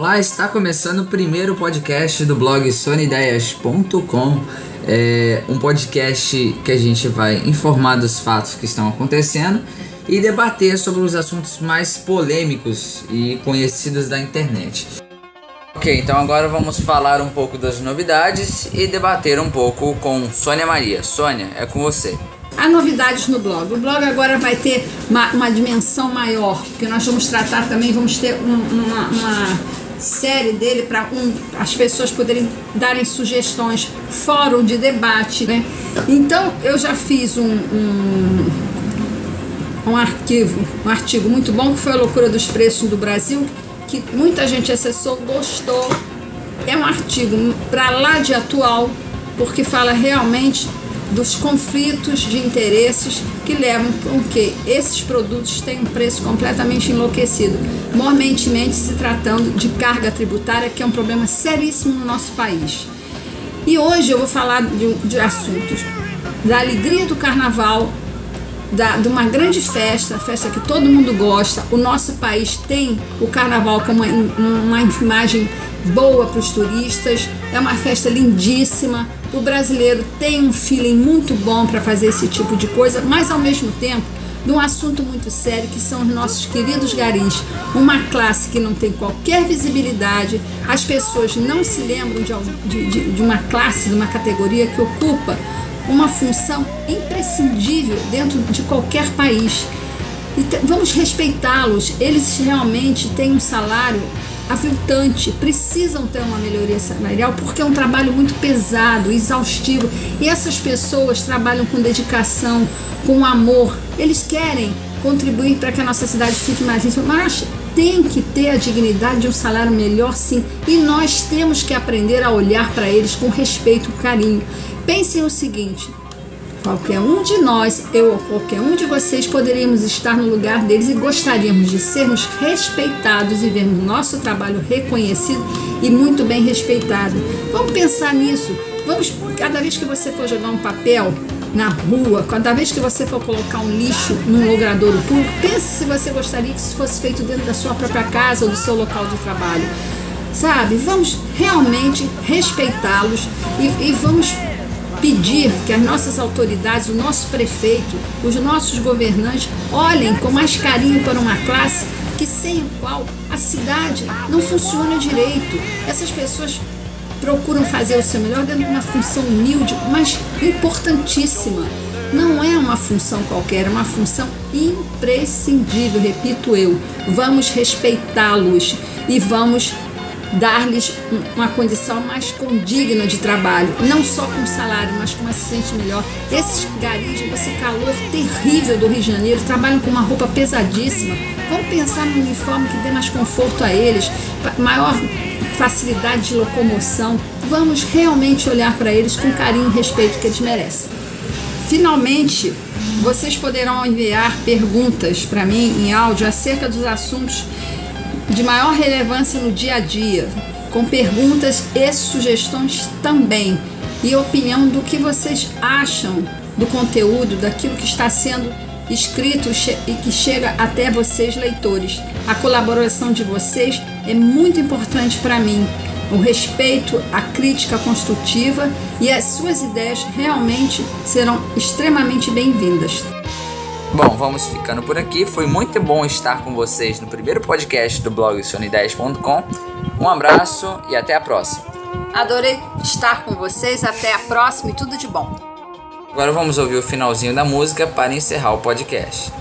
Olá, está começando o primeiro podcast do blog sonideias.com. É um podcast que a gente vai informar dos fatos que estão acontecendo e debater sobre os assuntos mais polêmicos e conhecidos da internet. Ok, então agora vamos falar um pouco das novidades e debater um pouco com Sônia Maria. Sônia, é com você. Há novidades no blog. O blog agora vai ter uma, uma dimensão maior, porque nós vamos tratar também, vamos ter um, uma, uma série dele para um, as pessoas poderem darem sugestões, fórum de debate, né? Então eu já fiz um, um, um arquivo, um artigo muito bom que foi a loucura dos preços do Brasil, que muita gente acessou, gostou. É um artigo para lá de atual, porque fala realmente dos conflitos de interesses que levam com que esses produtos tenham um preço completamente enlouquecido, momentemente se tratando de carga tributária, que é um problema seríssimo no nosso país. E hoje eu vou falar de, de assuntos da alegria do carnaval, da, de uma grande festa, festa que todo mundo gosta. O nosso país tem o carnaval como uma, uma imagem boa para os turistas, é uma festa lindíssima. O brasileiro tem um feeling muito bom para fazer esse tipo de coisa, mas ao mesmo tempo de um assunto muito sério que são os nossos queridos garis, uma classe que não tem qualquer visibilidade, as pessoas não se lembram de, de, de uma classe, de uma categoria que ocupa uma função imprescindível dentro de qualquer país. E vamos respeitá-los, eles realmente têm um salário aviltante, precisam ter uma melhoria salarial porque é um trabalho muito pesado, exaustivo. E essas pessoas trabalham com dedicação, com amor. Eles querem contribuir para que a nossa cidade fique mais limpa, mas tem que ter a dignidade de um salário melhor, sim. E nós temos que aprender a olhar para eles com respeito carinho. Pensem o seguinte: Qualquer um de nós, eu ou qualquer um de vocês, poderíamos estar no lugar deles e gostaríamos de sermos respeitados e vermos nosso trabalho reconhecido e muito bem respeitado. Vamos pensar nisso. Vamos, cada vez que você for jogar um papel na rua, cada vez que você for colocar um lixo num logradouro público, pense se você gostaria que isso fosse feito dentro da sua própria casa ou do seu local de trabalho. Sabe? Vamos realmente respeitá-los e, e vamos pedir que as nossas autoridades, o nosso prefeito, os nossos governantes olhem com mais carinho para uma classe que sem a qual a cidade não funciona direito. Essas pessoas procuram fazer o seu melhor dentro de uma função humilde, mas importantíssima. Não é uma função qualquer, é uma função imprescindível, repito eu. Vamos respeitá-los e vamos dar-lhes uma condição mais condigna de trabalho, não só com salário, mas com assistente melhor. Esses garis, esse calor terrível do Rio de Janeiro, trabalham com uma roupa pesadíssima. Vamos pensar no uniforme que dê mais conforto a eles, maior facilidade de locomoção. Vamos realmente olhar para eles com carinho e respeito que eles merecem. Finalmente, vocês poderão enviar perguntas para mim em áudio acerca dos assuntos de maior relevância no dia a dia, com perguntas e sugestões também, e opinião do que vocês acham do conteúdo, daquilo que está sendo escrito e que chega até vocês, leitores. A colaboração de vocês é muito importante para mim. O respeito, a crítica construtiva e as suas ideias realmente serão extremamente bem-vindas. Bom, vamos ficando por aqui. Foi muito bom estar com vocês no primeiro podcast do blog sony10.com. Um abraço e até a próxima. Adorei estar com vocês. Até a próxima e tudo de bom. Agora vamos ouvir o finalzinho da música para encerrar o podcast.